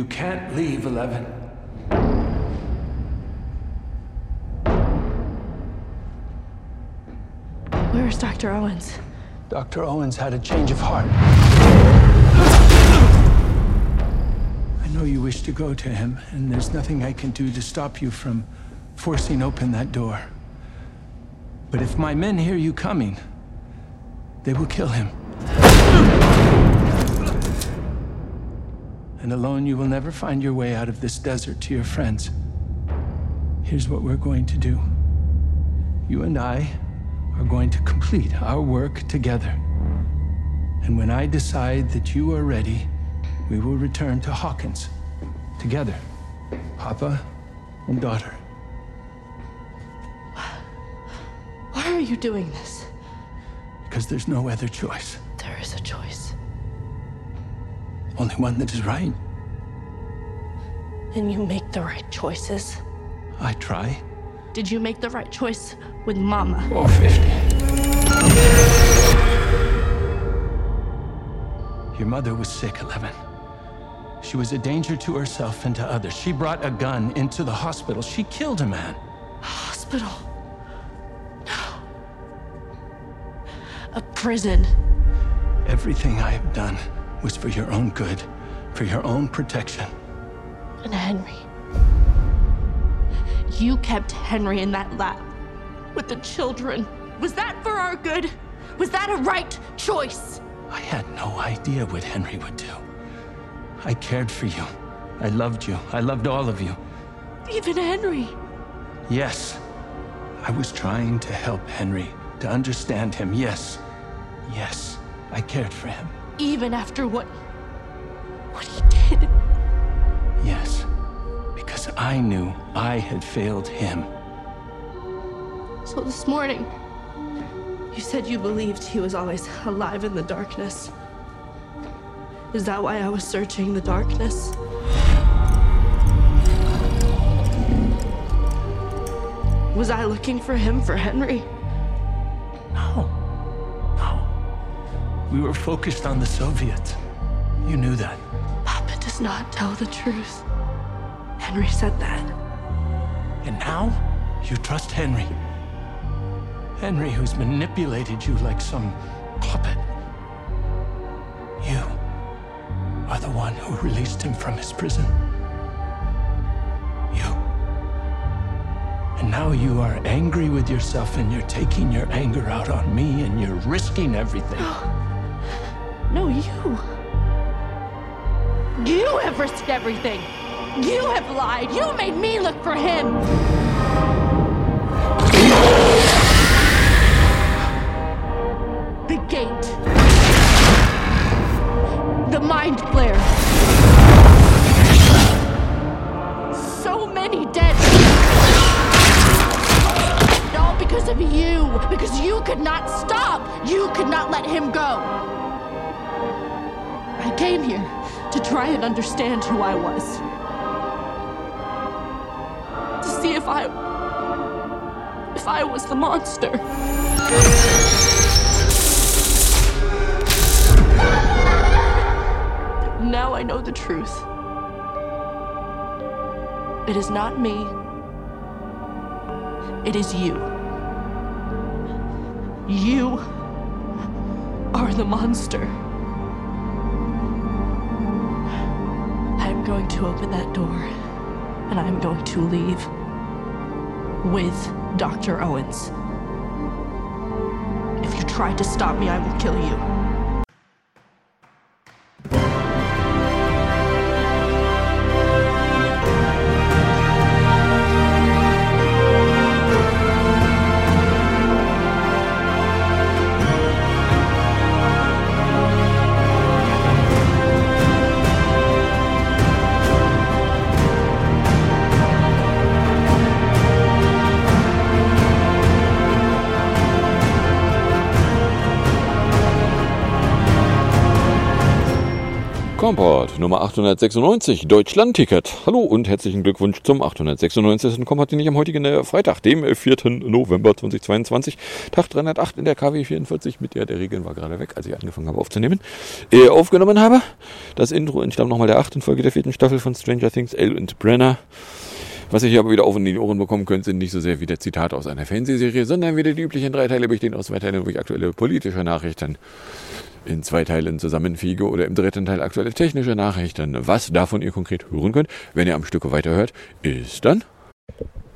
You can't leave, Eleven. Where's Dr. Owens? Dr. Owens had a change of heart. I know you wish to go to him, and there's nothing I can do to stop you from forcing open that door. But if my men hear you coming, they will kill him. And alone, you will never find your way out of this desert to your friends. Here's what we're going to do you and I are going to complete our work together. And when I decide that you are ready, we will return to Hawkins together, Papa and daughter. Why are you doing this? Because there's no other choice. There is a choice. Only one that is right. And you make the right choices. I try. Did you make the right choice with Mama? Or 50. Your mother was sick, Eleven. She was a danger to herself and to others. She brought a gun into the hospital. She killed a man. Hospital. No. A prison. Everything I have done was for your own good, for your own protection. And Henry. You kept Henry in that lab with the children. Was that for our good? Was that a right choice? I had no idea what Henry would do. I cared for you. I loved you. I loved all of you. Even Henry. Yes. I was trying to help Henry, to understand him. Yes. Yes. I cared for him. Even after what. what he did. Yes. Because I knew I had failed him. So this morning, you said you believed he was always alive in the darkness. Is that why I was searching the darkness? Was I looking for him for Henry? We were focused on the Soviets. You knew that. Papa does not tell the truth. Henry said that. And now, you trust Henry. Henry, who's manipulated you like some puppet. You are the one who released him from his prison. You. And now you are angry with yourself and you're taking your anger out on me and you're risking everything. No, you. You have risked everything. You have lied. You made me look for him. Understand who I was. To see if I. if I was the monster. Now I know the truth. It is not me, it is you. You are the monster. Going to open that door and I'm going to leave with Dr. Owens. If you try to stop me, I will kill you. Kompott Nummer 896, Deutschland-Ticket. Hallo und herzlichen Glückwunsch zum 896. Kompott, am heutigen äh, Freitag, dem 4. November 2022. Tag 308 in der KW 44, mit der der Regeln war gerade weg, als ich angefangen habe aufzunehmen. Äh, aufgenommen habe. Das Intro entstammt nochmal der achten Folge der vierten Staffel von Stranger Things, Elle und Brenner. Was ihr hier aber wieder auf in die Ohren bekommen könnt, sind nicht so sehr wie der Zitat aus einer Fernsehserie, sondern wieder die üblichen drei Teile bestehen aus zwei Teilen, wo ich aktuelle politische Nachrichten in zwei Teilen zusammenfiege oder im dritten Teil aktuelle technische Nachrichten. Was davon ihr konkret hören könnt, wenn ihr am Stücke weiterhört, ist dann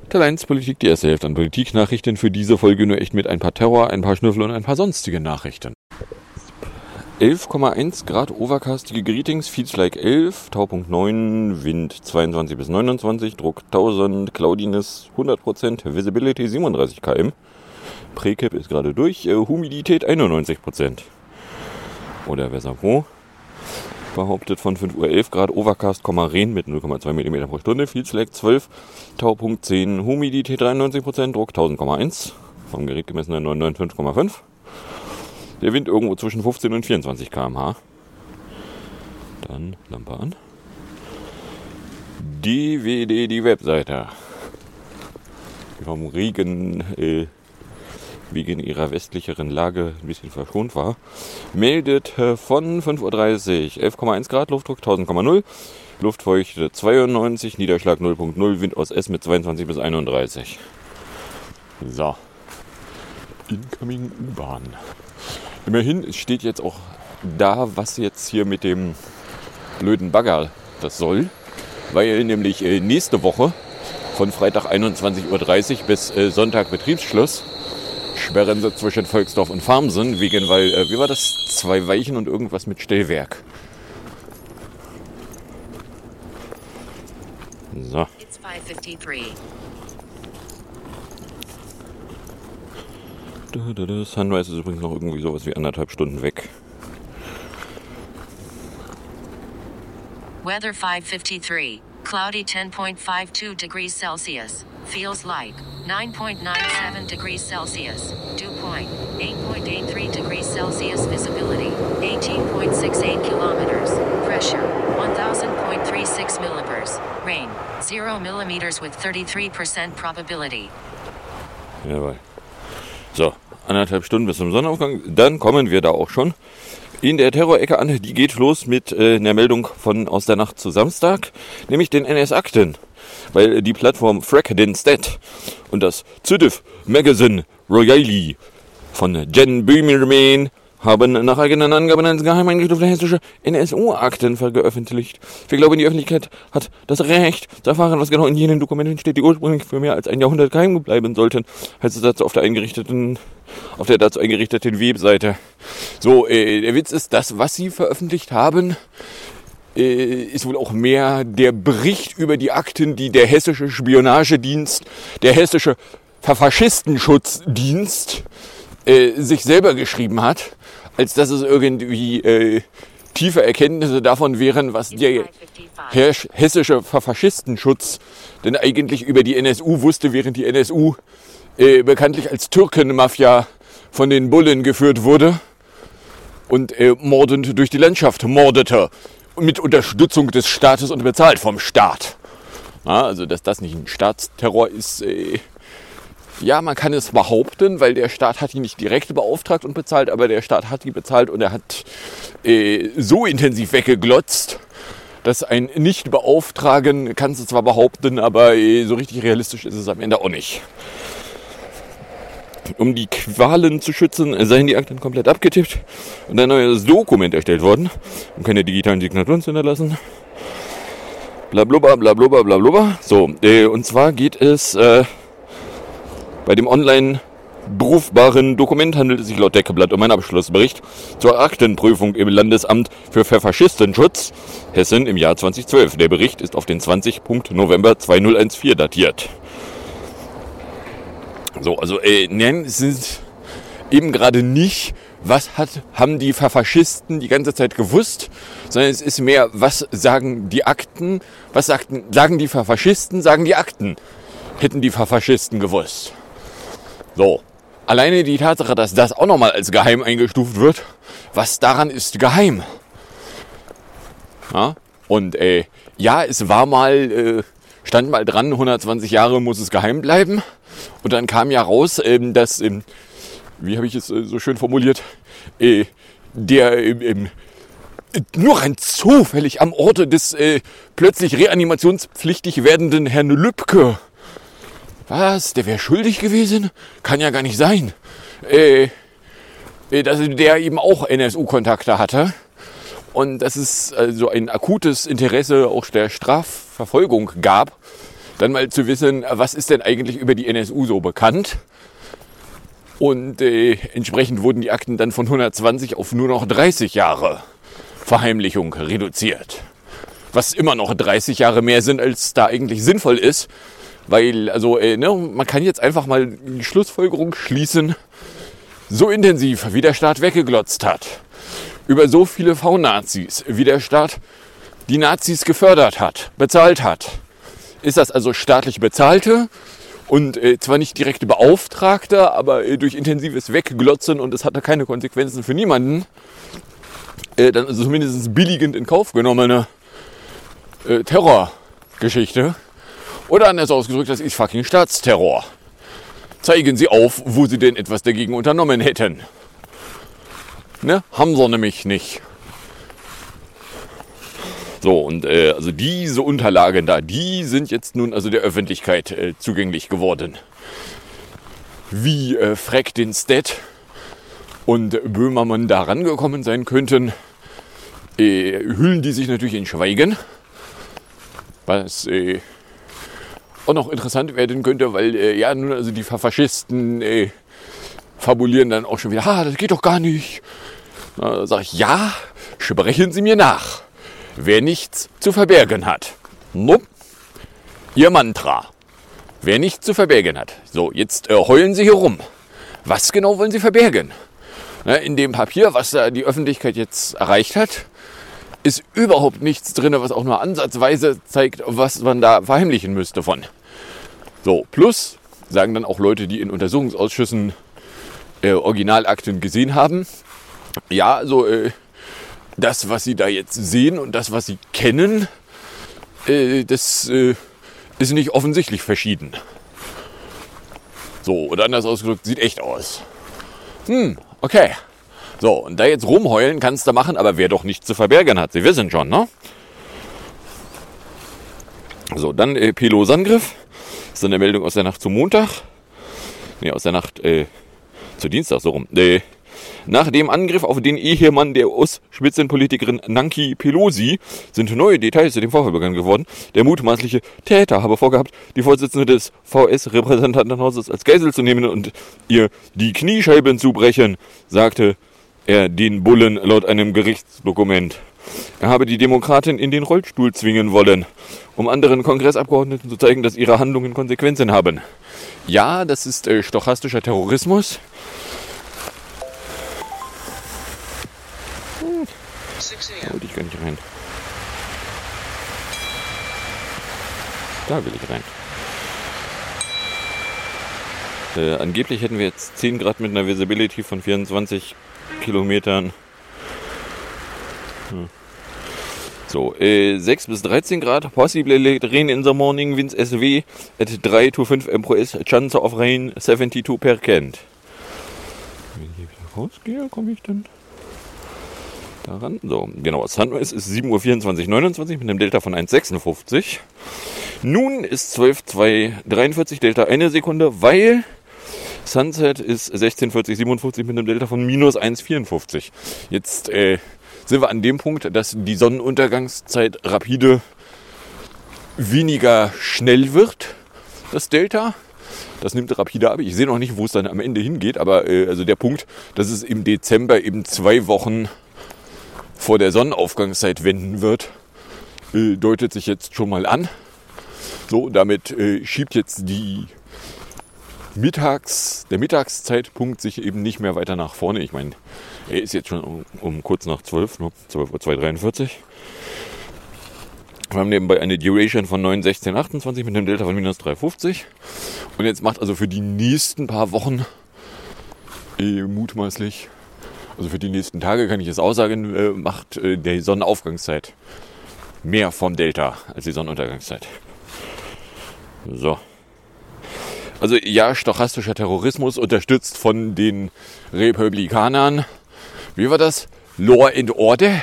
Teil 1 Politik, die erste Hälfte an Politiknachrichten für diese Folge nur echt mit ein paar Terror, ein paar Schnüffel und ein paar sonstige Nachrichten. 11,1 Grad overcastige Greetings, Feeds like 11, Taupunkt 9, Wind 22 bis 29, Druck 1000, Cloudiness 100%, Visibility 37 km. Precap ist gerade durch, äh, Humidität 91%. Oder besser wo? Behauptet von 5 Uhr 11 Grad, Overcast, Regen mit 0,2 mm pro Stunde, Field Slack 12, Taupunkt 10, Humidität 93%, Druck 1000,1, vom Gerät gemessen 995,5. Der Wind irgendwo zwischen 15 und 24 km/h. Dann Lampe an. DWD, die Webseite. Vom Regen äh, wegen ihrer westlicheren Lage ein bisschen verschont war, meldet äh, von 5.30 Uhr 11,1 Grad, Luftdruck 1000,0, Luftfeuchte 92, Niederschlag 0.0, Wind aus S mit 22 bis 31. So. Incoming U-Bahn. Immerhin steht jetzt auch da, was jetzt hier mit dem blöden Bagger das soll, weil nämlich äh, nächste Woche von Freitag 21.30 Uhr bis äh, Sonntag Betriebsschluss sperren sie zwischen Volksdorf und Farmsen wegen, weil, äh, wie war das? Zwei Weichen und irgendwas mit Stellwerk. So. It's 553. Sunrise ist übrigens noch irgendwie sowas wie anderthalb Stunden weg. Weather 553. Cloudy 10.52 degrees Celsius. Feels like 9.97 degrees Celsius. Dew point 8.83 degrees Celsius. Visibility 18.68 kilometers. Pressure 1000.36 millibars. Rain 0 millimeters with 33% probability. Jawohl. So, anderthalb Stunden bis zum Sonnenaufgang. Dann kommen wir da auch schon in der Terrorecke an. Die geht los mit äh, einer Meldung von aus der Nacht zu Samstag, nämlich den NS-Akten. Weil die Plattform Frack den Stat und das ZDF Magazine Royale von Jen Böhmermann haben nach eigenen Angaben als geheim eingestufte hessische NSU-Akten veröffentlicht. Wir glauben, die Öffentlichkeit hat das Recht zu erfahren, was genau in jenen Dokumenten steht, die ursprünglich für mehr als ein Jahrhundert geheim bleiben sollten, heißt es dazu auf der eingerichteten, auf der dazu eingerichteten Webseite. So, äh, der Witz ist, das, was sie veröffentlicht haben, äh, ist wohl auch mehr der Bericht über die Akten, die der hessische Spionagedienst, der hessische Verfaschistenschutzdienst äh, sich selber geschrieben hat als dass es irgendwie äh, tiefe Erkenntnisse davon wären, was der hessische Faschistenschutz denn eigentlich über die NSU wusste, während die NSU äh, bekanntlich als Türkenmafia von den Bullen geführt wurde und äh, mordend durch die Landschaft mordete mit Unterstützung des Staates und bezahlt vom Staat. Na, also dass das nicht ein Staatsterror ist, äh, ja, man kann es behaupten, weil der Staat hat die nicht direkt beauftragt und bezahlt, aber der Staat hat die bezahlt und er hat äh, so intensiv weggeglotzt, dass ein Nicht-Beauftragen kannst du zwar behaupten, aber äh, so richtig realistisch ist es am Ende auch nicht. Um die Qualen zu schützen, seien die Akten komplett abgetippt und ein neues Dokument erstellt worden, um keine digitalen Signaturen zu hinterlassen. Blablubber, blablubber, blablubber. So, äh, und zwar geht es äh, bei dem online berufbaren Dokument handelt es sich laut Deckeblatt um einen Abschlussbericht zur Aktenprüfung im Landesamt für Verfaschistenschutz Hessen im Jahr 2012. Der Bericht ist auf den 20. November 2014 datiert. So, also äh, nein, es ist eben gerade nicht, was hat, haben die Verfaschisten die ganze Zeit gewusst, sondern es ist mehr, was sagen die Akten, was sagten, sagen die Verfaschisten, sagen die Akten, hätten die Verfaschisten gewusst. So. Alleine die Tatsache, dass das auch nochmal als geheim eingestuft wird, was daran ist geheim? Ja? Und äh, ja, es war mal, äh, stand mal dran, 120 Jahre muss es geheim bleiben. Und dann kam ja raus, ähm, dass, ähm, wie habe ich es äh, so schön formuliert, äh, der ähm, nur rein zufällig am Orte des äh, plötzlich reanimationspflichtig werdenden Herrn Lübcke. Was? Der wäre schuldig gewesen? Kann ja gar nicht sein. Äh, äh dass der eben auch NSU-Kontakte hatte. Und dass es also ein akutes Interesse auch der Strafverfolgung gab, dann mal zu wissen, was ist denn eigentlich über die NSU so bekannt. Und äh, entsprechend wurden die Akten dann von 120 auf nur noch 30 Jahre Verheimlichung reduziert. Was immer noch 30 Jahre mehr sind, als da eigentlich sinnvoll ist. Weil, also, äh, ne, man kann jetzt einfach mal die Schlussfolgerung schließen, so intensiv wie der Staat weggeglotzt hat, über so viele V-Nazis, wie der Staat die Nazis gefördert hat, bezahlt hat, ist das also staatlich bezahlte und äh, zwar nicht direkte Beauftragte, aber äh, durch intensives Wegglotzen und es hatte keine Konsequenzen für niemanden, äh, dann also zumindest billigend in Kauf genommene äh, Terrorgeschichte. Oder anders ausgedrückt, das ist fucking Staatsterror. Zeigen Sie auf, wo Sie denn etwas dagegen unternommen hätten. Ne? Haben sie nämlich nicht. So, und äh, also diese Unterlagen da, die sind jetzt nun also der Öffentlichkeit äh, zugänglich geworden. Wie äh, Freck den Stat und Böhmermann da rangekommen sein könnten, äh, hüllen die sich natürlich in Schweigen. Was äh, auch noch interessant werden könnte, weil äh, ja nun also die Faschisten äh, fabulieren dann auch schon wieder, ah, das geht doch gar nicht. Da sage ich, ja, sprechen Sie mir nach. Wer nichts zu verbergen hat. Nope. Ihr Mantra. Wer nichts zu verbergen hat. So, jetzt äh, heulen Sie hier rum. Was genau wollen Sie verbergen? Na, in dem Papier, was da die Öffentlichkeit jetzt erreicht hat, ist überhaupt nichts drin, was auch nur ansatzweise zeigt, was man da verheimlichen müsste von. So, plus sagen dann auch Leute, die in Untersuchungsausschüssen äh, Originalakten gesehen haben, ja, also äh, das, was sie da jetzt sehen und das, was sie kennen, äh, das äh, ist nicht offensichtlich verschieden. So, oder anders ausgedrückt, sieht echt aus. Hm, okay. So, und da jetzt rumheulen kannst du machen, aber wer doch nichts zu verbergen hat, Sie wissen schon, ne? So, dann äh, Pelos-Angriff. Das ist eine Meldung aus der Nacht zum Montag. Ne, aus der Nacht äh, zu Dienstag so rum. Äh, nach dem Angriff auf den Ehemann der US-Spitzenpolitikerin Nancy Pelosi sind neue Details zu dem Vorfall bekannt geworden. Der mutmaßliche Täter habe vorgehabt, die Vorsitzende des VS-Repräsentantenhauses als Geisel zu nehmen und ihr die Kniescheiben zu brechen, sagte er den Bullen laut einem Gerichtsdokument. Er habe die Demokratin in den Rollstuhl zwingen wollen, um anderen Kongressabgeordneten zu zeigen, dass ihre Handlungen Konsequenzen haben. Ja, das ist äh, stochastischer Terrorismus. Da wollte ich gar nicht rein. Da will ich rein. Äh, angeblich hätten wir jetzt 10 Grad mit einer Visibility von 24 Kilometern. Hm. So, äh, 6 bis 13 Grad, possible rain in the morning, winds SW at 3 to 5 MPS, chance of rain 72 per Kent. Wenn ich hier wieder rausgehe, komme ich dann daran. So, genau, Sunrise ist 7.24 Uhr 29 mit einem Delta von 1,56. Nun ist 12.243 Delta eine Sekunde, weil Sunset ist 1640 57 mit einem Delta von minus 1,54. Jetzt äh, sind wir an dem Punkt, dass die Sonnenuntergangszeit rapide weniger schnell wird, das Delta. Das nimmt rapide ab. Ich sehe noch nicht, wo es dann am Ende hingeht, aber äh, also der Punkt, dass es im Dezember eben zwei Wochen vor der Sonnenaufgangszeit wenden wird, äh, deutet sich jetzt schon mal an. So, damit äh, schiebt jetzt die Mittags, der Mittagszeitpunkt sich eben nicht mehr weiter nach vorne. Ich meine, er ist jetzt schon um, um kurz nach 12, nur 12.43 Uhr. Wir haben nebenbei eine Duration von 9, 16, 28 mit einem Delta von minus 3,50. Und jetzt macht also für die nächsten paar Wochen äh, mutmaßlich, also für die nächsten Tage kann ich es aussagen, äh, macht äh, die Sonnenaufgangszeit mehr vom Delta als die Sonnenuntergangszeit. So. Also ja, stochastischer Terrorismus unterstützt von den Republikanern. Wie war das? Law and Order?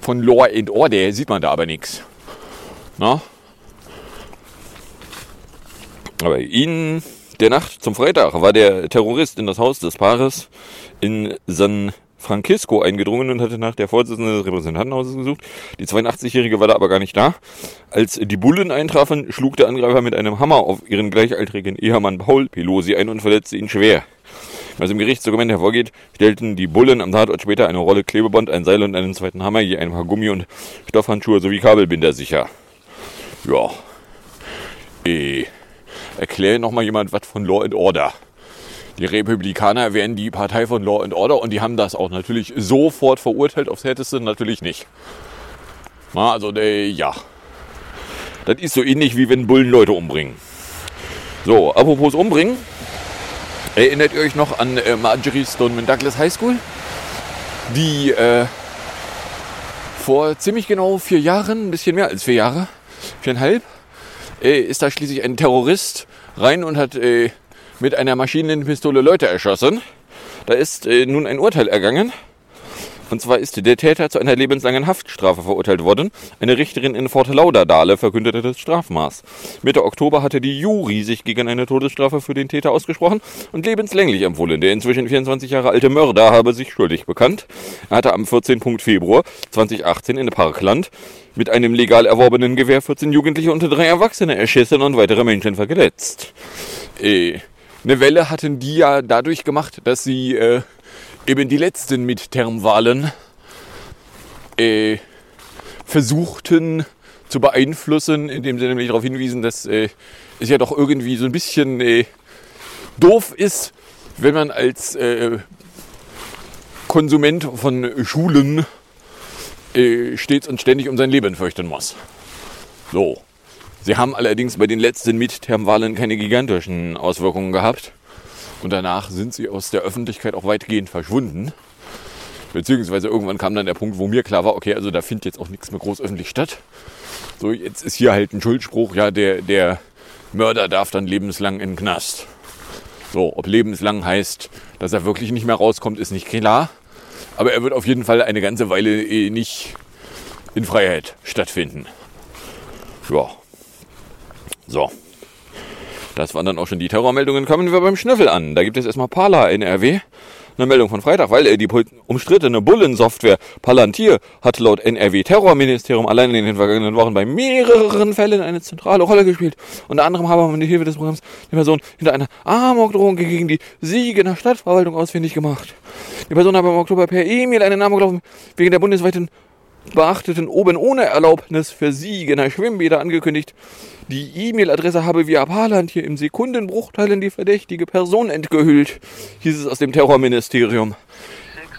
Von Law and Order sieht man da aber nichts. Aber in der Nacht zum Freitag war der Terrorist in das Haus des Paares in San Francisco eingedrungen und hatte nach der Vorsitzenden des Repräsentantenhauses gesucht. Die 82-Jährige war da aber gar nicht da. Als die Bullen eintrafen, schlug der Angreifer mit einem Hammer auf ihren gleichaltrigen Ehemann Paul Pelosi ein und verletzte ihn schwer. Was im Gerichtsdokument hervorgeht, stellten die Bullen am Tatort später eine Rolle Klebeband, ein Seil und einen zweiten Hammer, je ein paar Gummi- und Stoffhandschuhe sowie Kabelbinder sicher. Ja. Eh. Erkläre nochmal jemand was von Law and Order. Die Republikaner wären die Partei von Law and Order und die haben das auch natürlich sofort verurteilt, aufs Härteste natürlich nicht. Na, also, äh, ja. Das ist so ähnlich wie wenn Bullen Leute umbringen. So, apropos umbringen. Erinnert ihr euch noch an äh, Marjorie Stoneman Douglas High School? Die äh, vor ziemlich genau vier Jahren, ein bisschen mehr als vier Jahre, viereinhalb, äh, ist da schließlich ein Terrorist rein und hat äh, mit einer Maschinenpistole Leute erschossen. Da ist äh, nun ein Urteil ergangen. Und zwar ist der Täter zu einer lebenslangen Haftstrafe verurteilt worden. Eine Richterin in Fort Lauderdale verkündete das Strafmaß. Mitte Oktober hatte die Jury sich gegen eine Todesstrafe für den Täter ausgesprochen und lebenslänglich empfohlen. Der inzwischen 24 Jahre alte Mörder habe sich schuldig bekannt. Er hatte am 14. Februar 2018 in Parkland mit einem legal erworbenen Gewehr 14 Jugendliche und drei Erwachsene erschissen und weitere Menschen verletzt. Äh, eine Welle hatten die ja dadurch gemacht, dass sie äh, eben die letzten Midterm-Wahlen äh, versuchten zu beeinflussen, indem sie nämlich darauf hinwiesen, dass äh, es ja doch irgendwie so ein bisschen äh, doof ist, wenn man als äh, Konsument von Schulen äh, stets und ständig um sein Leben fürchten muss. So. Sie haben allerdings bei den letzten Midterm-Wahlen keine gigantischen Auswirkungen gehabt. Und danach sind sie aus der Öffentlichkeit auch weitgehend verschwunden. Beziehungsweise irgendwann kam dann der Punkt, wo mir klar war, okay, also da findet jetzt auch nichts mehr groß öffentlich statt. So, jetzt ist hier halt ein Schuldspruch, ja, der, der Mörder darf dann lebenslang in den Knast. So, ob lebenslang heißt, dass er wirklich nicht mehr rauskommt, ist nicht klar. Aber er wird auf jeden Fall eine ganze Weile eh nicht in Freiheit stattfinden. Ja. So. Das waren dann auch schon die Terrormeldungen. Kommen wir beim Schnüffel an. Da gibt es erstmal Pala NRW. Eine Meldung von Freitag, weil äh, die umstrittene Bullensoftware Palantir hat laut NRW-Terrorministerium allein in den vergangenen Wochen bei mehreren Fällen eine zentrale Rolle gespielt. Unter anderem habe man mit Hilfe des Programms die Person hinter einer Amokdrohung gegen die Siegener Stadtverwaltung ausfindig gemacht. Die Person habe im Oktober per E-Mail einen Namen gelaufen wegen der bundesweiten beachteten oben ohne Erlaubnis für Siegener Schwimmbäder angekündigt. Die E-Mail-Adresse habe via Parland hier im Sekundenbruchteilen die verdächtige Person entgehüllt, hieß es aus dem Terrorministerium.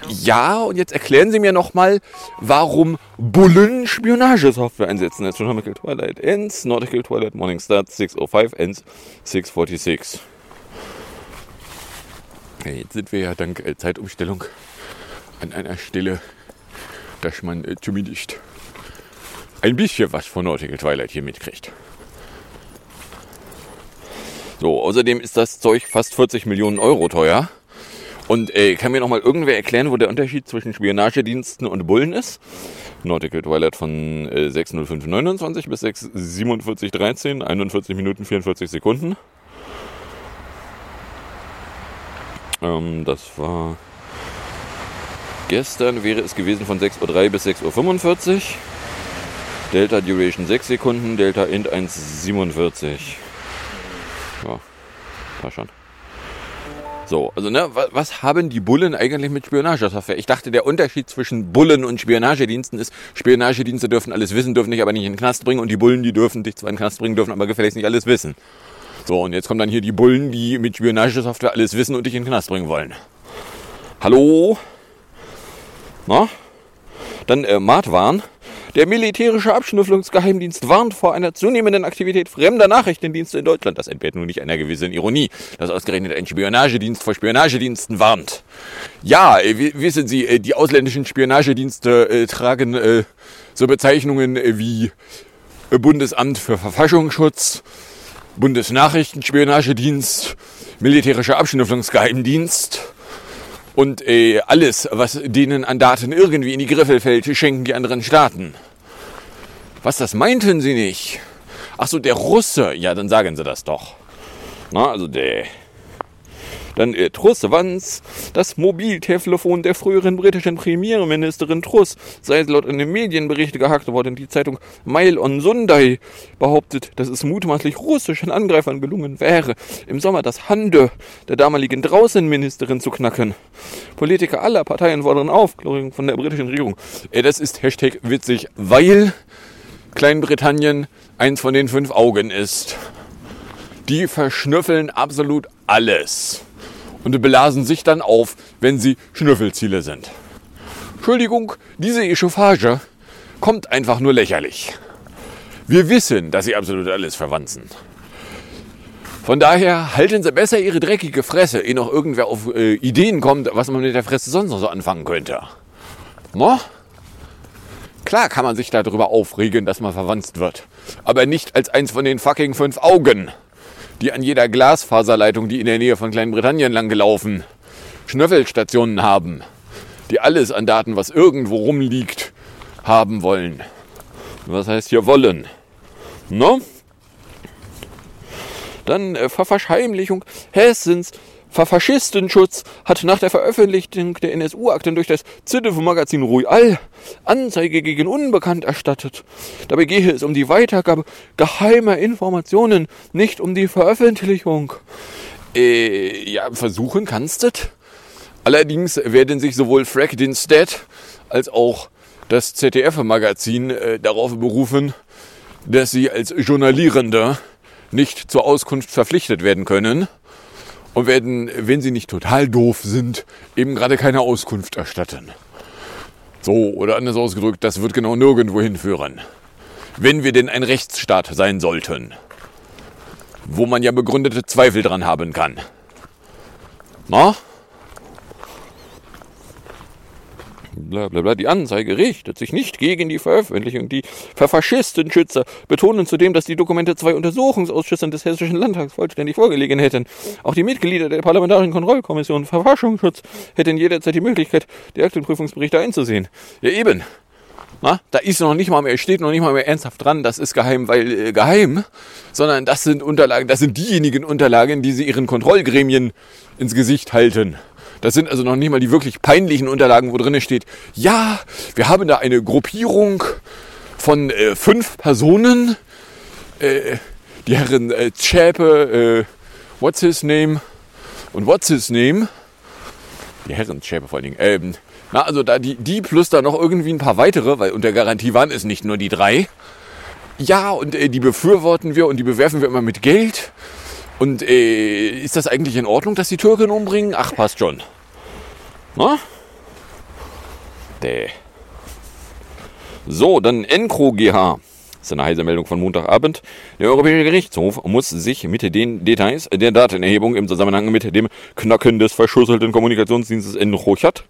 Ja, und jetzt erklären Sie mir nochmal, warum Bullen Spionagesoftware einsetzen. Astronomical Twilight ends, Nautical Twilight Morning starts 6.05 ends 6.46. Okay, jetzt sind wir ja dank äh, Zeitumstellung an einer Stelle, dass man äh, zumindest ein bisschen was von Nautical Twilight hier mitkriegt. So, außerdem ist das Zeug fast 40 Millionen Euro teuer. Und äh, kann mir noch mal irgendwer erklären, wo der Unterschied zwischen Spionagediensten und Bullen ist? Nautical Twilight von äh, 6.05.29 bis 6.47.13, 41 Minuten 44 Sekunden. Ähm, das war gestern, wäre es gewesen von 6.03 Uhr bis 6.45 Uhr. Delta Duration 6 Sekunden, Delta Int 1,47. Ja, war schon. So, also ne, was, haben die Bullen eigentlich mit Spionagesoftware? Ich dachte, der Unterschied zwischen Bullen und Spionagediensten ist, Spionagedienste dürfen alles wissen, dürfen dich aber nicht in den Knast bringen und die Bullen, die dürfen dich zwar in den Knast bringen, dürfen aber gefälligst nicht alles wissen. So, und jetzt kommen dann hier die Bullen, die mit Spionagesoftware alles wissen und dich in den Knast bringen wollen. Hallo? Na? Dann äh, Martwan. Der militärische Abschnüfflungsgeheimdienst warnt vor einer zunehmenden Aktivität fremder Nachrichtendienste in Deutschland. Das entbehrt nun nicht einer gewissen Ironie, dass ausgerechnet ein Spionagedienst vor Spionagediensten warnt. Ja, äh, wissen Sie, äh, die ausländischen Spionagedienste äh, tragen äh, so Bezeichnungen äh, wie Bundesamt für Verfassungsschutz, Bundesnachrichtenspionagedienst, militärischer Abschnüfflungsgeheimdienst und äh, alles, was denen an Daten irgendwie in die Griffel fällt, schenken die anderen Staaten. Was, das meinten Sie nicht? Ach so, der Russe. Ja, dann sagen Sie das doch. Na, also der dann äh, Truss Wanz, das Mobiltelefon der früheren britischen Premierministerin Truss sei laut einem Medienbericht gehackt worden. Die Zeitung Mail on Sunday behauptet, dass es mutmaßlich russischen Angreifern gelungen wäre, im Sommer das Hande der damaligen Draußenministerin zu knacken. Politiker aller Parteien fordern Aufklärung von der britischen Regierung. Äh, das ist Hashtag witzig, weil Kleinbritannien eins von den fünf Augen ist. Die verschnüffeln absolut alles und belasen sich dann auf, wenn sie Schnüffelziele sind. Entschuldigung, diese Echauffage kommt einfach nur lächerlich. Wir wissen, dass sie absolut alles verwanzen. Von daher halten Sie besser Ihre dreckige Fresse, ehe noch irgendwer auf äh, Ideen kommt, was man mit der Fresse sonst noch so anfangen könnte. No? Klar kann man sich darüber aufregen, dass man verwanzt wird. Aber nicht als eins von den fucking fünf Augen die an jeder Glasfaserleitung, die in der Nähe von Kleinbritannien lang gelaufen, Schnöffelstationen haben, die alles an Daten, was irgendwo rumliegt, haben wollen. Was heißt hier wollen? No? Dann äh, Verwahrscheinlichung Hessens Verfaschistenschutz hat nach der Veröffentlichung der NSU-Akten durch das ZDF-Magazin Royal Anzeige gegen Unbekannt erstattet. Dabei gehe es um die Weitergabe geheimer Informationen, nicht um die Veröffentlichung. Äh, ja, versuchen kannst du. Allerdings werden sich sowohl Frack Dinstead als auch das ZDF-Magazin äh, darauf berufen, dass sie als Journalierende nicht zur Auskunft verpflichtet werden können und werden, wenn sie nicht total doof sind, eben gerade keine Auskunft erstatten. So, oder anders ausgedrückt, das wird genau nirgendwo hinführen. Wenn wir denn ein Rechtsstaat sein sollten, wo man ja begründete Zweifel dran haben kann. Na? Bla bla bla. Die Anzeige richtet sich nicht gegen die Veröffentlichung. Die Verfaschistenschützer betonen zudem, dass die Dokumente zwei Untersuchungsausschüssen des Hessischen Landtags vollständig vorgelegen hätten. Auch die Mitglieder der Parlamentarischen Kontrollkommission Verfassungsschutz hätten jederzeit die Möglichkeit, die Aktenprüfungsberichte einzusehen. Ja eben. Na, da ist noch nicht mal mehr, steht noch nicht mal mehr ernsthaft dran, das ist geheim, weil äh, geheim, sondern das sind Unterlagen, das sind diejenigen Unterlagen, die sie ihren Kontrollgremien ins Gesicht halten. Das sind also noch nicht mal die wirklich peinlichen Unterlagen, wo drin steht, ja, wir haben da eine Gruppierung von äh, fünf Personen. Äh, die Herren äh, Zschäpe, äh, what's his name und what's his name. Die Herren Zschäpe vor allen Dingen. Ähm, na, also da die, die plus da noch irgendwie ein paar weitere, weil unter Garantie waren es nicht nur die drei. Ja, und äh, die befürworten wir und die bewerfen wir immer mit Geld. Und äh, ist das eigentlich in Ordnung, dass die Türken umbringen? Ach, passt schon. Na? Däh. So, dann Encro GH. Das ist eine heiße Meldung von Montagabend. Der Europäische Gerichtshof muss sich mit den Details der Datenerhebung im Zusammenhang mit dem Knacken des verschusselten Kommunikationsdienstes in Rochat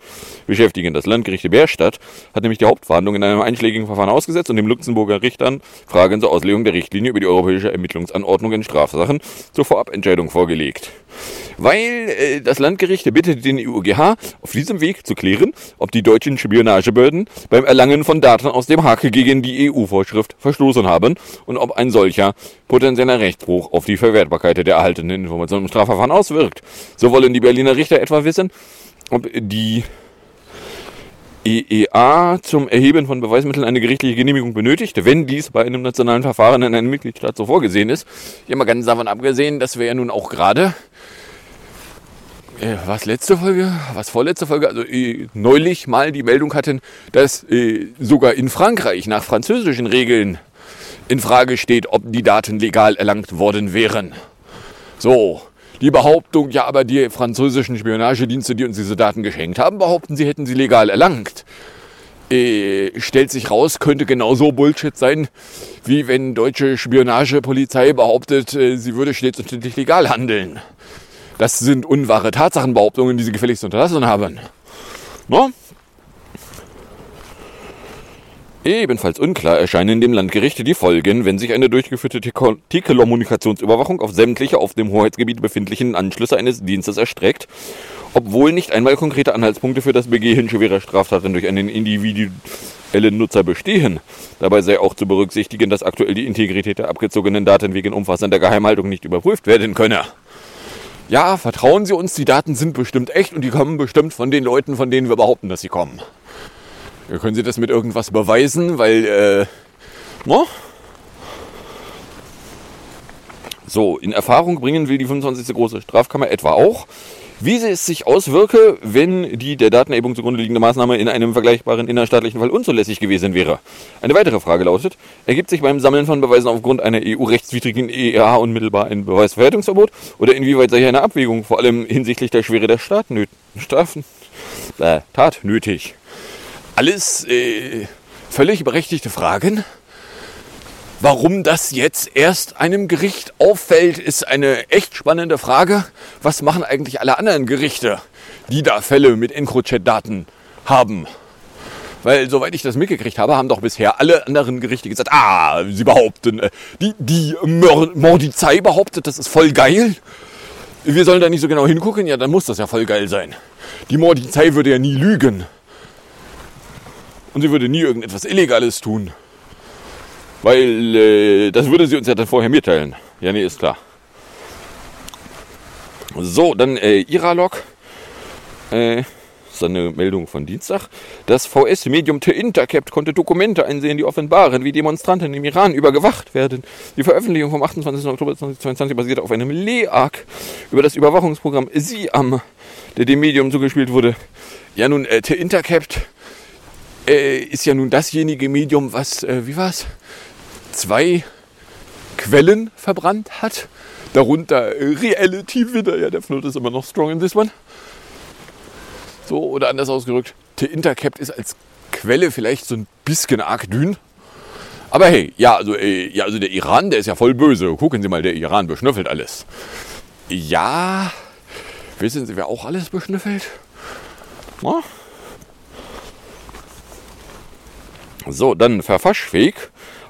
beschäftigen. Das Landgericht Bärstadt hat nämlich die Hauptverhandlung in einem einschlägigen Verfahren ausgesetzt und dem Luxemburger Richtern Fragen zur Auslegung der Richtlinie über die europäische Ermittlungsanordnung in Strafsachen zur Vorabentscheidung vorgelegt weil äh, das Landgericht bittet den EuGH auf diesem Weg zu klären, ob die deutschen Spionagebehörden beim Erlangen von Daten aus dem Hake gegen die EU-Vorschrift verstoßen haben und ob ein solcher potenzieller Rechtsbruch auf die Verwertbarkeit der erhaltenen Informationen im Strafverfahren auswirkt. So wollen die Berliner Richter etwa wissen, ob die EEA zum Erheben von Beweismitteln eine gerichtliche Genehmigung benötigt, wenn dies bei einem nationalen Verfahren in einem Mitgliedstaat so vorgesehen ist. Ich habe mal ganz davon abgesehen, dass wir ja nun auch gerade äh, was letzte Folge, was vorletzte Folge, also äh, neulich mal die Meldung hatten, dass äh, sogar in Frankreich nach französischen Regeln in Frage steht, ob die Daten legal erlangt worden wären. So, die Behauptung, ja, aber die französischen Spionagedienste, die uns diese Daten geschenkt haben, behaupten, sie hätten sie legal erlangt. äh, stellt sich raus, könnte genauso Bullshit sein, wie wenn deutsche Spionagepolizei behauptet, äh, sie würde stets und ständig legal handeln. Das sind unwahre Tatsachenbehauptungen, die sie gefälligst unterlassen haben. No? Ebenfalls unklar erscheinen dem Landgericht die Folgen, wenn sich eine durchgeführte Telekommunikationsüberwachung auf sämtliche auf dem Hoheitsgebiet befindlichen Anschlüsse eines Dienstes erstreckt, obwohl nicht einmal konkrete Anhaltspunkte für das Begehen schwerer Straftaten durch einen individuellen Nutzer bestehen. Dabei sei auch zu berücksichtigen, dass aktuell die Integrität der abgezogenen Daten wegen umfassender Geheimhaltung nicht überprüft werden könne. Ja, vertrauen Sie uns, die Daten sind bestimmt echt und die kommen bestimmt von den Leuten, von denen wir behaupten, dass sie kommen. Können Sie das mit irgendwas beweisen? Weil, äh, no? So, in Erfahrung bringen will die 25. große Strafkammer etwa auch, wie es sich auswirke, wenn die der Datenerhebung zugrunde liegende Maßnahme in einem vergleichbaren innerstaatlichen Fall unzulässig gewesen wäre. Eine weitere Frage lautet, ergibt sich beim Sammeln von Beweisen aufgrund einer EU-rechtswidrigen EEA unmittelbar ein Beweisverwertungsverbot oder inwieweit sei hier eine Abwägung, vor allem hinsichtlich der Schwere der Strafen, äh, Tat nötig? Alles äh, völlig berechtigte Fragen. Warum das jetzt erst einem Gericht auffällt, ist eine echt spannende Frage. Was machen eigentlich alle anderen Gerichte, die da Fälle mit EncroChat-Daten haben? Weil, soweit ich das mitgekriegt habe, haben doch bisher alle anderen Gerichte gesagt, ah, sie behaupten, äh, die, die Mordizei behauptet, das ist voll geil. Wir sollen da nicht so genau hingucken, ja, dann muss das ja voll geil sein. Die Mordizei würde ja nie lügen. Und sie würde nie irgendetwas Illegales tun. Weil äh, das würde sie uns ja dann vorher mitteilen. Ja, nee, ist klar. So, dann äh, Iralog. Äh, ist eine Meldung von Dienstag. Das VS-Medium The Intercept konnte Dokumente einsehen, die offenbaren, wie Demonstranten im Iran übergewacht werden. Die Veröffentlichung vom 28. Oktober 2022 basiert auf einem LEAG über das Überwachungsprogramm Siam, der dem Medium zugespielt wurde. Ja, nun, äh, The Intercept äh, ist ja nun dasjenige Medium, was, äh, wie war's? zwei Quellen verbrannt hat. Darunter äh, Reality Winner, ja, der Flirt ist immer noch strong in this one. So, oder anders ausgedrückt, The Intercept ist als Quelle vielleicht so ein bisschen arg dünn. Aber hey, ja, also, äh, ja, also der Iran, der ist ja voll böse. Gucken Sie mal, der Iran beschnüffelt alles. Ja, wissen Sie, wer auch alles beschnüffelt? Na? So, dann verfaschfähig.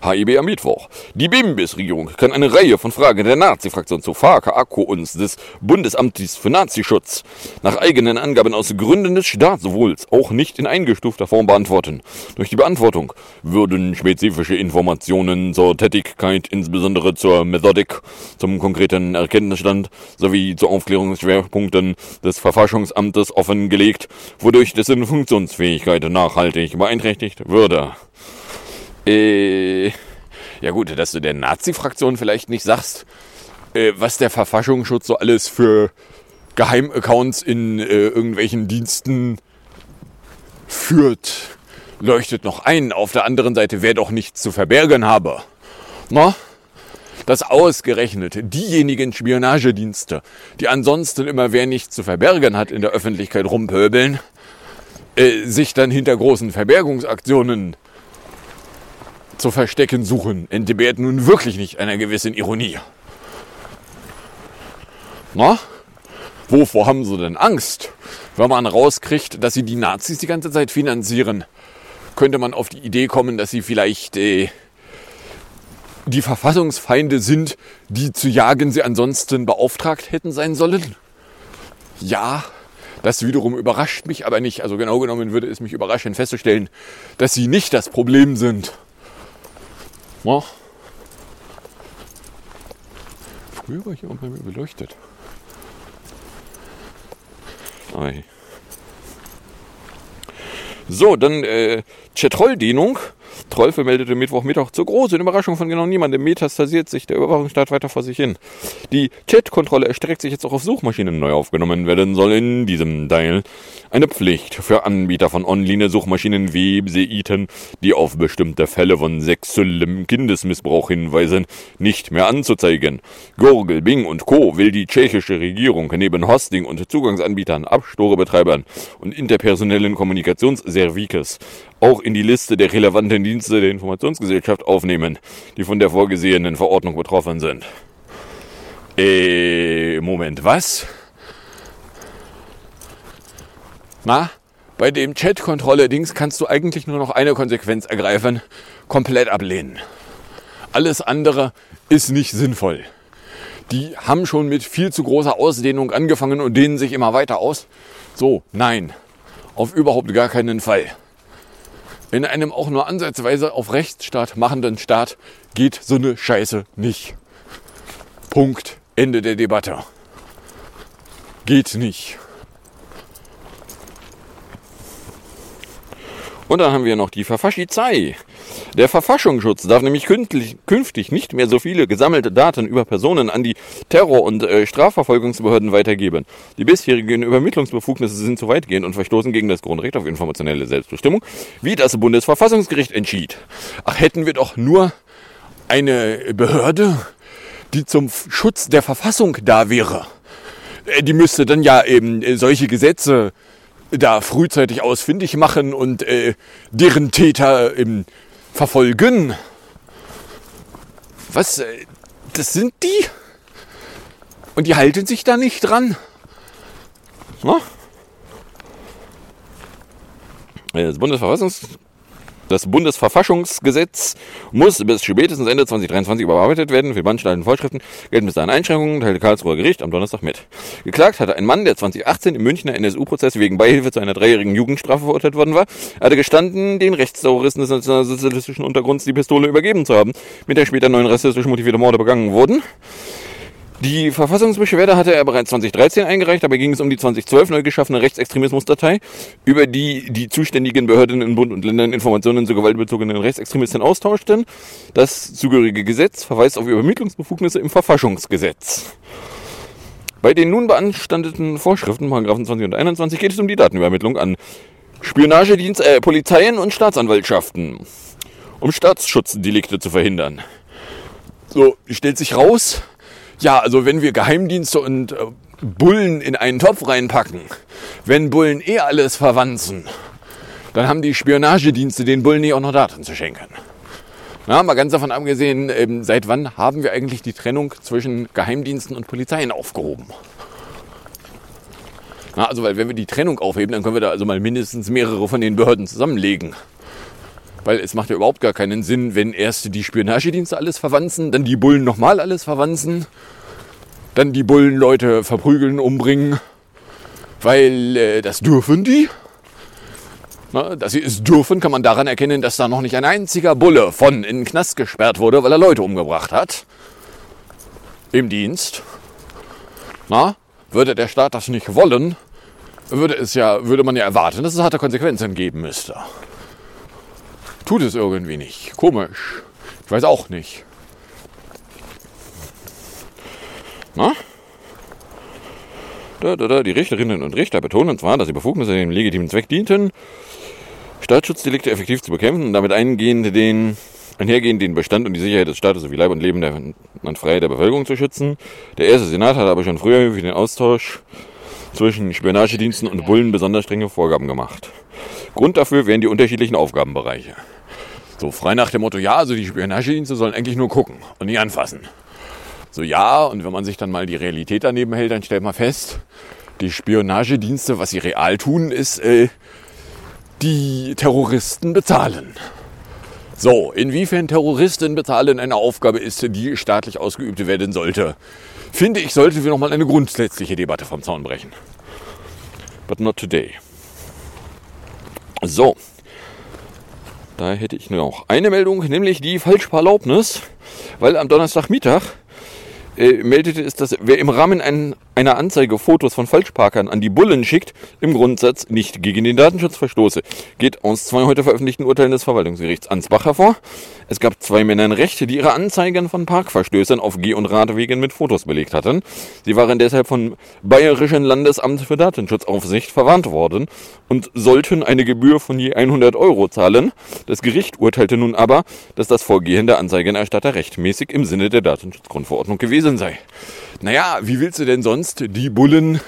HIB am Mittwoch. Die Bimbis-Regierung kann eine Reihe von Fragen der Nazi-Fraktion zu FAKA, AKO und des Bundesamtes für Nazischutz nach eigenen Angaben aus Gründen des Staatswohls auch nicht in eingestufter Form beantworten. Durch die Beantwortung würden spezifische Informationen zur Tätigkeit, insbesondere zur Methodik, zum konkreten Erkenntnisstand sowie zu Aufklärungsschwerpunkten des Verfassungsamtes offengelegt, wodurch dessen Funktionsfähigkeit nachhaltig beeinträchtigt würde. Äh, ja gut, dass du der Nazi-Fraktion vielleicht nicht sagst, äh, was der Verfassungsschutz so alles für Geheimaccounts in äh, irgendwelchen Diensten führt, leuchtet noch ein. Auf der anderen Seite, wer doch nichts zu verbergen habe. Na? Dass ausgerechnet diejenigen Spionagedienste, die ansonsten immer wer nichts zu verbergen hat in der Öffentlichkeit rumpöbeln, äh, sich dann hinter großen Verbergungsaktionen zu verstecken suchen, entbehrt nun wirklich nicht einer gewissen Ironie. Na? Wovor haben sie denn Angst? Wenn man rauskriegt, dass sie die Nazis die ganze Zeit finanzieren, könnte man auf die Idee kommen, dass sie vielleicht äh, die Verfassungsfeinde sind, die zu jagen sie ansonsten beauftragt hätten sein sollen? Ja, das wiederum überrascht mich aber nicht. Also genau genommen würde es mich überraschen festzustellen, dass sie nicht das Problem sind. Ja. Früher war hier auch bei mir beleuchtet. Ei. So, dann äh, Chetroll-Dehnung. Troll vermeldete Mittwochmittag zur großen Überraschung von genau niemandem metastasiert sich der Überwachungsstaat weiter vor sich hin. Die Chat-Kontrolle erstreckt sich jetzt auch auf Suchmaschinen neu aufgenommen werden soll in diesem Teil. Eine Pflicht für Anbieter von Online-Suchmaschinen wie Seiten, die auf bestimmte Fälle von sexuellem Kindesmissbrauch hinweisen, nicht mehr anzuzeigen. Gurgel, Bing und Co. will die tschechische Regierung neben Hosting- und Zugangsanbietern, Abstorebetreibern und interpersonellen Kommunikationsservikes auch in die Liste der relevanten Dienste der Informationsgesellschaft aufnehmen, die von der vorgesehenen Verordnung betroffen sind. Äh, Moment, was? Na, bei dem Chat-Kontrolle-Dings kannst du eigentlich nur noch eine Konsequenz ergreifen, komplett ablehnen. Alles andere ist nicht sinnvoll. Die haben schon mit viel zu großer Ausdehnung angefangen und dehnen sich immer weiter aus. So, nein, auf überhaupt gar keinen Fall. In einem auch nur ansatzweise auf Rechtsstaat machenden Staat geht so eine Scheiße nicht. Punkt. Ende der Debatte. Geht nicht. Und dann haben wir noch die Verfaschizei. Der Verfassungsschutz darf nämlich künftig, nicht mehr so viele gesammelte Daten über Personen an die Terror- und äh, Strafverfolgungsbehörden weitergeben. Die bisherigen Übermittlungsbefugnisse sind zu weitgehend und verstoßen gegen das Grundrecht auf informationelle Selbstbestimmung, wie das Bundesverfassungsgericht entschied. Ach, hätten wir doch nur eine Behörde, die zum Schutz der Verfassung da wäre. Äh, die müsste dann ja eben äh, solche Gesetze da frühzeitig ausfindig machen und äh, deren Täter ähm, verfolgen. Was? Äh, das sind die? Und die halten sich da nicht dran? Na? Das Bundesverfassungsgericht das Bundesverfassungsgesetz muss bis spätestens Ende 2023 überarbeitet werden. Für manche Vorschriften gelten bis dahin Einschränkungen, teilte Karlsruher Gericht am Donnerstag mit. Geklagt hatte ein Mann, der 2018 im Münchner NSU-Prozess wegen Beihilfe zu einer dreijährigen Jugendstrafe verurteilt worden war. Hatte gestanden, den Rechtsterroristen des nationalsozialistischen Untergrunds die Pistole übergeben zu haben, mit der später neun rassistisch motivierte Morde begangen wurden. Die Verfassungsbeschwerde hatte er bereits 2013 eingereicht, dabei ging es um die 2012 neu geschaffene Rechtsextremismusdatei, über die die zuständigen Behörden in Bund und Ländern Informationen zu gewaltbezogenen Rechtsextremisten austauschten. Das zugehörige Gesetz verweist auf Übermittlungsbefugnisse im Verfassungsgesetz. Bei den nun beanstandeten Vorschriften, Paragraphen 20 und 21, geht es um die Datenübermittlung an Spionagedienst, äh, Polizeien und Staatsanwaltschaften, um Staatsschutzdelikte zu verhindern. So, stellt sich raus, ja, also wenn wir Geheimdienste und äh, Bullen in einen Topf reinpacken, wenn Bullen eh alles verwanzen, dann haben die Spionagedienste den Bullen nicht auch noch Daten zu schenken. Na, mal ganz davon abgesehen, ähm, seit wann haben wir eigentlich die Trennung zwischen Geheimdiensten und Polizeien aufgehoben? Na, also, weil wenn wir die Trennung aufheben, dann können wir da also mal mindestens mehrere von den Behörden zusammenlegen. Weil es macht ja überhaupt gar keinen Sinn, wenn erst die Spionagedienste alles verwanzen, dann die Bullen nochmal alles verwanzen, dann die Bullen Leute verprügeln, umbringen, weil äh, das dürfen die. Na, dass sie es dürfen, kann man daran erkennen, dass da noch nicht ein einziger Bulle von in den Knast gesperrt wurde, weil er Leute umgebracht hat. Im Dienst. Na, würde der Staat das nicht wollen, würde, es ja, würde man ja erwarten, dass es harte Konsequenzen geben müsste tut es irgendwie nicht. Komisch. Ich weiß auch nicht. Na? Da, da, da. Die Richterinnen und Richter betonen zwar, dass die Befugnisse dem legitimen Zweck dienten, Staatsschutzdelikte effektiv zu bekämpfen und damit eingehend den, einhergehend den Bestand und die Sicherheit des Staates sowie Leib und Leben der, und Freiheit der Bevölkerung zu schützen. Der erste Senat hat aber schon früher für den Austausch zwischen Spionagediensten und Bullen besonders strenge Vorgaben gemacht. Grund dafür wären die unterschiedlichen Aufgabenbereiche. So frei nach dem Motto, ja, also die Spionagedienste sollen eigentlich nur gucken und nicht anfassen. So ja, und wenn man sich dann mal die Realität daneben hält, dann stellt man fest, die Spionagedienste, was sie real tun, ist, äh, die Terroristen bezahlen. So, inwiefern Terroristen bezahlen eine Aufgabe ist, die staatlich ausgeübt werden sollte, finde ich, sollten wir nochmal eine grundsätzliche Debatte vom Zaun brechen. But not today. So, da hätte ich noch eine Meldung, nämlich die Falschverlaubnis, weil am Donnerstagmittag äh, meldete es, dass wer im Rahmen ein, einer Anzeige Fotos von Falschparkern an die Bullen schickt, im Grundsatz nicht gegen den Datenschutz verstoße. Geht aus zwei heute veröffentlichten Urteilen des Verwaltungsgerichts Ansbach hervor. Es gab zwei Männer in Recht, die ihre Anzeigen von Parkverstößen auf Geh- und Radwegen mit Fotos belegt hatten. Sie waren deshalb vom Bayerischen Landesamt für Datenschutzaufsicht verwarnt worden und sollten eine Gebühr von je 100 Euro zahlen. Das Gericht urteilte nun aber, dass das Vorgehen der Anzeigenerstatter rechtmäßig im Sinne der Datenschutzgrundverordnung gewesen sei. Naja, wie willst du denn sonst die Bullen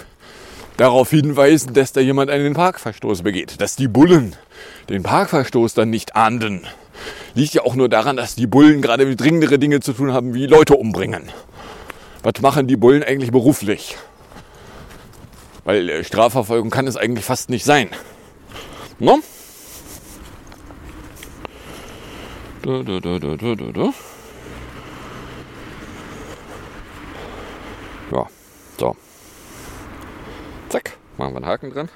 darauf hinweisen, dass da jemand einen Parkverstoß begeht, dass die Bullen den Parkverstoß dann nicht ahnden. Liegt ja auch nur daran, dass die Bullen gerade dringendere Dinge zu tun haben, wie Leute umbringen. Was machen die Bullen eigentlich beruflich? Weil äh, Strafverfolgung kann es eigentlich fast nicht sein. No? Da, da, da. Ja, so. Zack, machen wir einen Haken dran.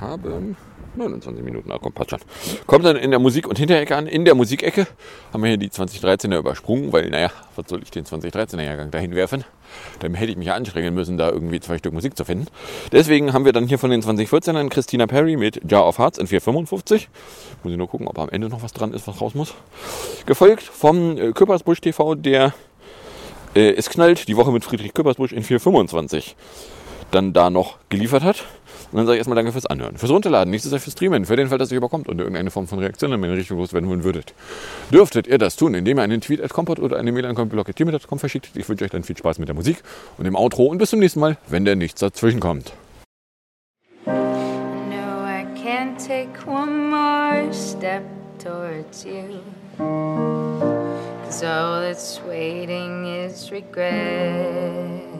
Haben 29 Minuten, ah, komm, passt schon. Kommt dann in der Musik- und Hinterecke an. In der Musikecke haben wir hier die 2013er übersprungen, weil, naja, was soll ich den 2013er Jahrgang dahin werfen? Dann hätte ich mich ja anstrengen müssen, da irgendwie zwei Stück Musik zu finden. Deswegen haben wir dann hier von den 2014ern Christina Perry mit Jar of Hearts in 455. Muss ich nur gucken, ob am Ende noch was dran ist, was raus muss. Gefolgt vom äh, Küppersbusch TV, der äh, es knallt, die Woche mit Friedrich Küppersbusch in 425 dann da noch geliefert hat. Und dann sage ich erstmal danke fürs Anhören, fürs Runterladen, nächstes Jahr fürs Streamen, für den Fall, dass ihr überkommt und irgendeine Form von Reaktion in meine Richtung loswerden wollen würdet. Dürftet ihr das tun, indem ihr einen Tweet at Kompott oder eine Mail an kompott.com verschickt. Ich wünsche euch dann viel Spaß mit der Musik und dem Outro und bis zum nächsten Mal, wenn der nichts dazwischen kommt. Take one more step towards you. Cause all that's waiting is regret.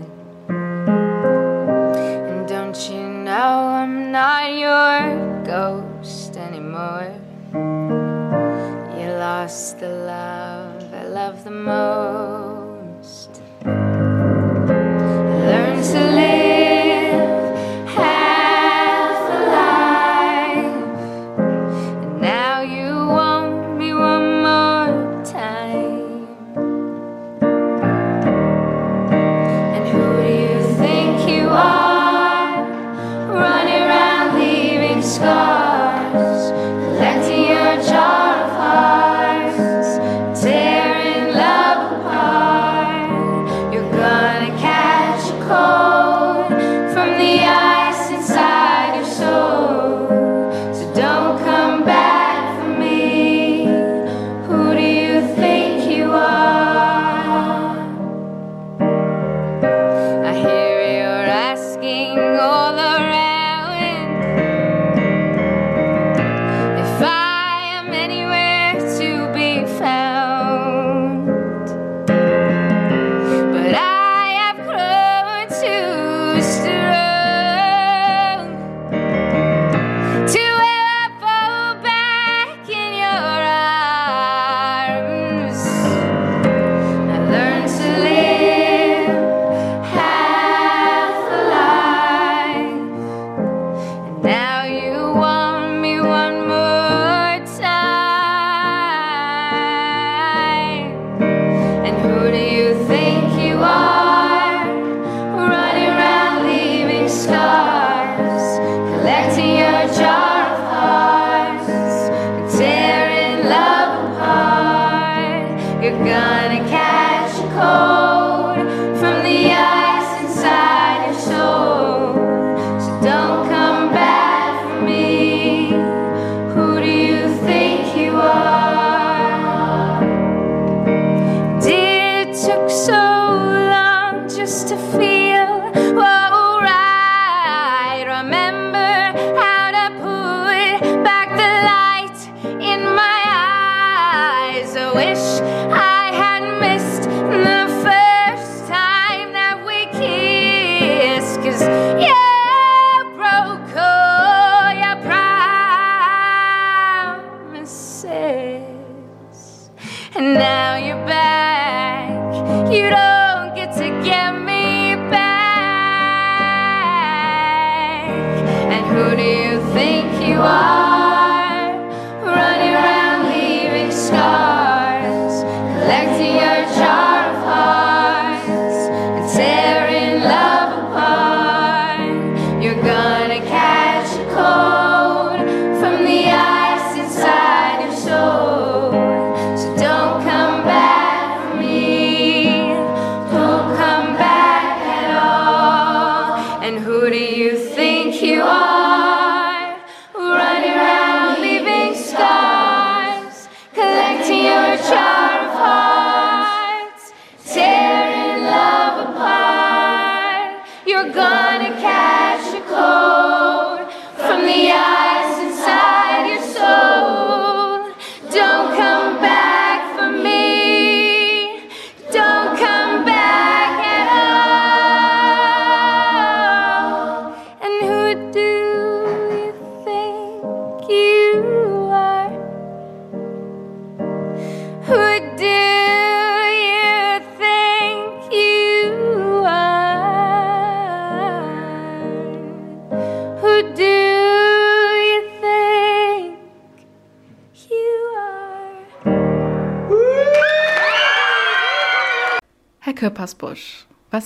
Don't you know I'm not your ghost anymore? You lost the love I love the most.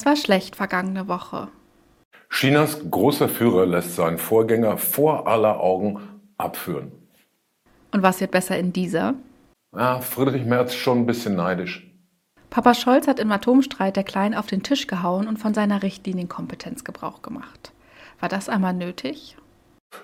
War schlecht vergangene Woche? Chinas großer Führer lässt seinen Vorgänger vor aller Augen abführen. Und was wird besser in dieser? Ja, Friedrich Merz schon ein bisschen neidisch. Papa Scholz hat im Atomstreit der Kleinen auf den Tisch gehauen und von seiner Richtlinienkompetenz Gebrauch gemacht. War das einmal nötig?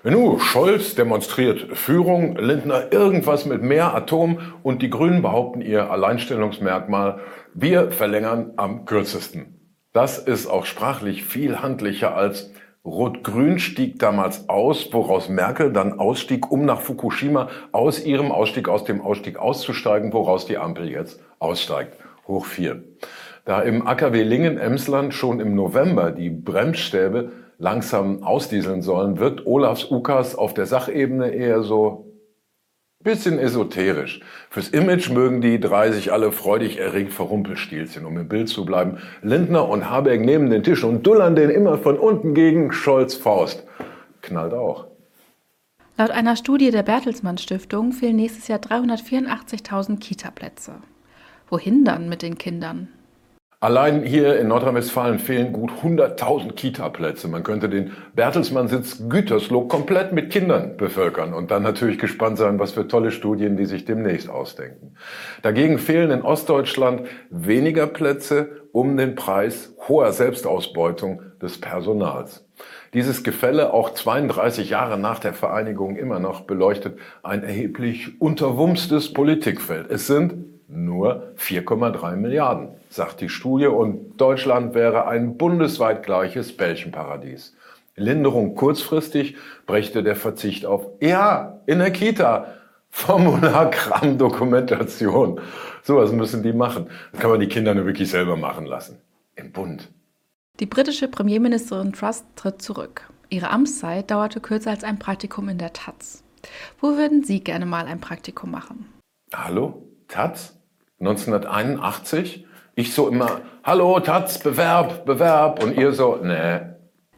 Nu, Scholz demonstriert Führung, Lindner irgendwas mit mehr Atom und die Grünen behaupten ihr Alleinstellungsmerkmal, wir verlängern am kürzesten. Das ist auch sprachlich viel handlicher als Rot-Grün stieg damals aus, woraus Merkel dann ausstieg, um nach Fukushima aus ihrem Ausstieg aus dem Ausstieg auszusteigen, woraus die Ampel jetzt aussteigt. Hoch vier. Da im AKW Lingen-Emsland schon im November die Bremsstäbe langsam ausdieseln sollen, wirkt Olafs Ukas auf der Sachebene eher so bisschen esoterisch. Fürs Image mögen die drei sich alle freudig erregt verrumpelstilzchen, um im Bild zu bleiben. Lindner und Habeck nehmen den Tisch und dullern den immer von unten gegen Scholz Faust. Knallt auch. Laut einer Studie der Bertelsmann Stiftung fehlen nächstes Jahr 384.000 Kita-Plätze. Wohin dann mit den Kindern? Allein hier in Nordrhein-Westfalen fehlen gut 100.000 Kita-Plätze. Man könnte den Bertelsmann-Sitz Gütersloh komplett mit Kindern bevölkern und dann natürlich gespannt sein, was für tolle Studien die sich demnächst ausdenken. Dagegen fehlen in Ostdeutschland weniger Plätze um den Preis hoher Selbstausbeutung des Personals. Dieses Gefälle, auch 32 Jahre nach der Vereinigung immer noch, beleuchtet ein erheblich unterwumstes Politikfeld. Es sind nur 4,3 Milliarden, sagt die Studie, und Deutschland wäre ein bundesweit gleiches Bällchenparadies. Linderung kurzfristig brächte der Verzicht auf, ja, in der Kita, Formularkram, Dokumentation. Sowas müssen die machen. Das kann man die Kinder nur wirklich selber machen lassen. Im Bund. Die britische Premierministerin Truss tritt zurück. Ihre Amtszeit dauerte kürzer als ein Praktikum in der Taz. Wo würden Sie gerne mal ein Praktikum machen? Hallo? Taz? 1981? Ich so immer, hallo Taz, Bewerb, Bewerb. Und ihr so, nee.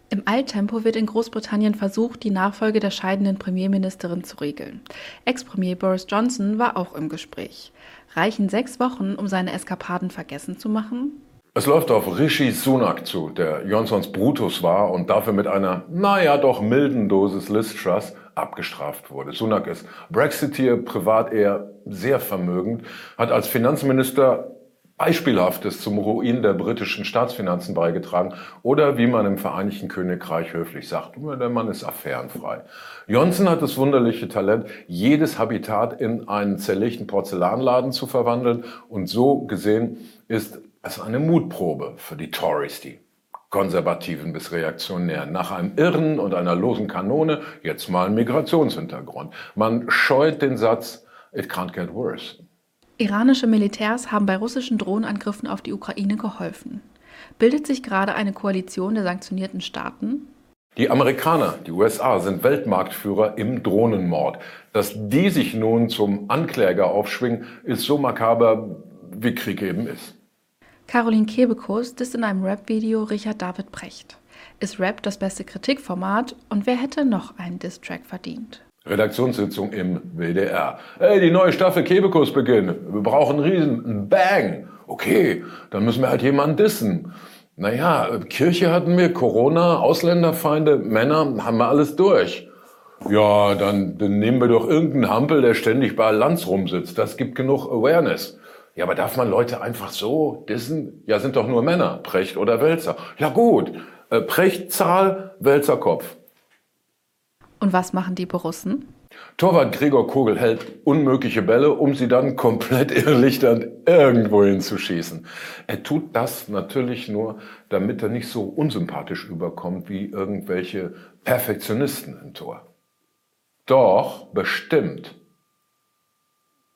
Im Eiltempo wird in Großbritannien versucht, die Nachfolge der scheidenden Premierministerin zu regeln. Ex-Premier Boris Johnson war auch im Gespräch. Reichen sechs Wochen, um seine Eskapaden vergessen zu machen? Es läuft auf Rishi Sunak zu, der Johnsons Brutus war und dafür mit einer, naja, doch milden Dosis Liz Truss abgestraft wurde. Sunak ist Brexiteer, privat eher sehr vermögend, hat als Finanzminister Beispielhaftes zum Ruin der britischen Staatsfinanzen beigetragen oder wie man im Vereinigten Königreich höflich sagt, der Mann ist affärenfrei. Johnson hat das wunderliche Talent, jedes Habitat in einen zerlegten Porzellanladen zu verwandeln und so gesehen ist es eine Mutprobe für die Tories, die Konservativen bis Reaktionären. Nach einem Irren und einer losen Kanone jetzt mal ein Migrationshintergrund. Man scheut den Satz, it can't get worse. Iranische Militärs haben bei russischen Drohnenangriffen auf die Ukraine geholfen. Bildet sich gerade eine Koalition der sanktionierten Staaten? Die Amerikaner, die USA, sind Weltmarktführer im Drohnenmord. Dass die sich nun zum Ankläger aufschwingen, ist so makaber, wie Krieg eben ist. Caroline Kebekus disst in einem Rap-Video Richard David Brecht. Ist Rap das beste Kritikformat und wer hätte noch einen Diss-Track verdient? Redaktionssitzung im WDR. Ey, die neue Staffel Kebekus beginnt. Wir brauchen einen riesen Bang. Okay, dann müssen wir halt jemanden dissen. Naja, Kirche hatten wir, Corona, Ausländerfeinde, Männer, haben wir alles durch. Ja, dann, dann nehmen wir doch irgendeinen Hampel, der ständig bei Lanz rumsitzt. Das gibt genug Awareness. Ja, aber darf man Leute einfach so dissen? Ja, sind doch nur Männer, Precht oder Wälzer. Ja gut, äh, Precht Zahl, Wälzer Kopf. Und was machen die Borussen? Torwart Gregor Kogel hält unmögliche Bälle, um sie dann komplett irrlichternd irgendwo hinzuschießen. Er tut das natürlich nur, damit er nicht so unsympathisch überkommt wie irgendwelche Perfektionisten im Tor. Doch, bestimmt